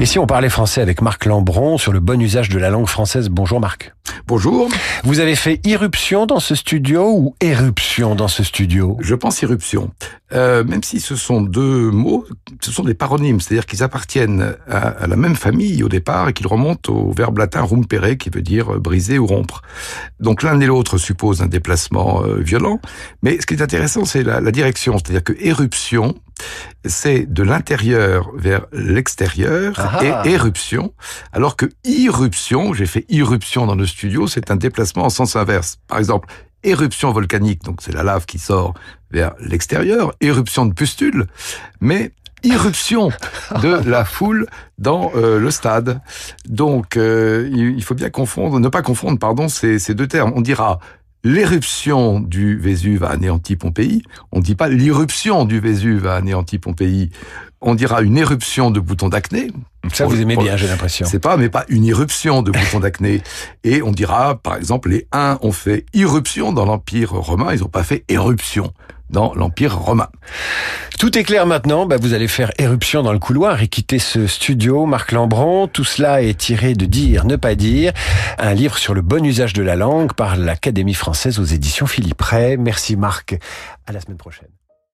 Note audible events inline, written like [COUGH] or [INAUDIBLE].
Et si on parlait français avec Marc Lambron sur le bon usage de la langue française Bonjour Marc. Bonjour. Vous avez fait irruption dans ce studio ou éruption dans ce studio? Je pense irruption. Euh, même si ce sont deux mots, ce sont des paronymes, c'est-à-dire qu'ils appartiennent à, la même famille au départ et qu'ils remontent au verbe latin rompere qui veut dire briser ou rompre. Donc l'un et l'autre supposent un déplacement euh, violent, mais ce qui est intéressant c'est la, la direction, c'est-à-dire que éruption c'est de l'intérieur vers l'extérieur Ah et éruption, alors que irruption, j'ai fait irruption dans le studio, c'est un déplacement en sens inverse. Par exemple, éruption volcanique, donc c'est la lave qui sort vers l'extérieur, éruption de pustules, mais irruption de [LAUGHS] la foule dans euh, le stade. Donc, euh, il faut bien confondre, ne pas confondre, pardon, ces, ces deux termes. On dira l'éruption du Vésuve a anéanti Pompéi. On ne dit pas l'irruption du Vésuve a anéanti Pompéi. On dira une éruption de boutons d'acné. Ça, vous aimez bien, j'ai l'impression. C'est pas, mais pas une irruption de boutons d'acné. Et on dira, par exemple, les uns ont fait irruption dans l'Empire romain, ils n'ont pas fait éruption dans l'Empire romain. Tout est clair maintenant, bah vous allez faire éruption dans le couloir et quitter ce studio. Marc Lambron, tout cela est tiré de Dire, ne pas dire, un livre sur le bon usage de la langue par l'Académie française aux éditions Philippe Ray. Merci Marc, à la semaine prochaine.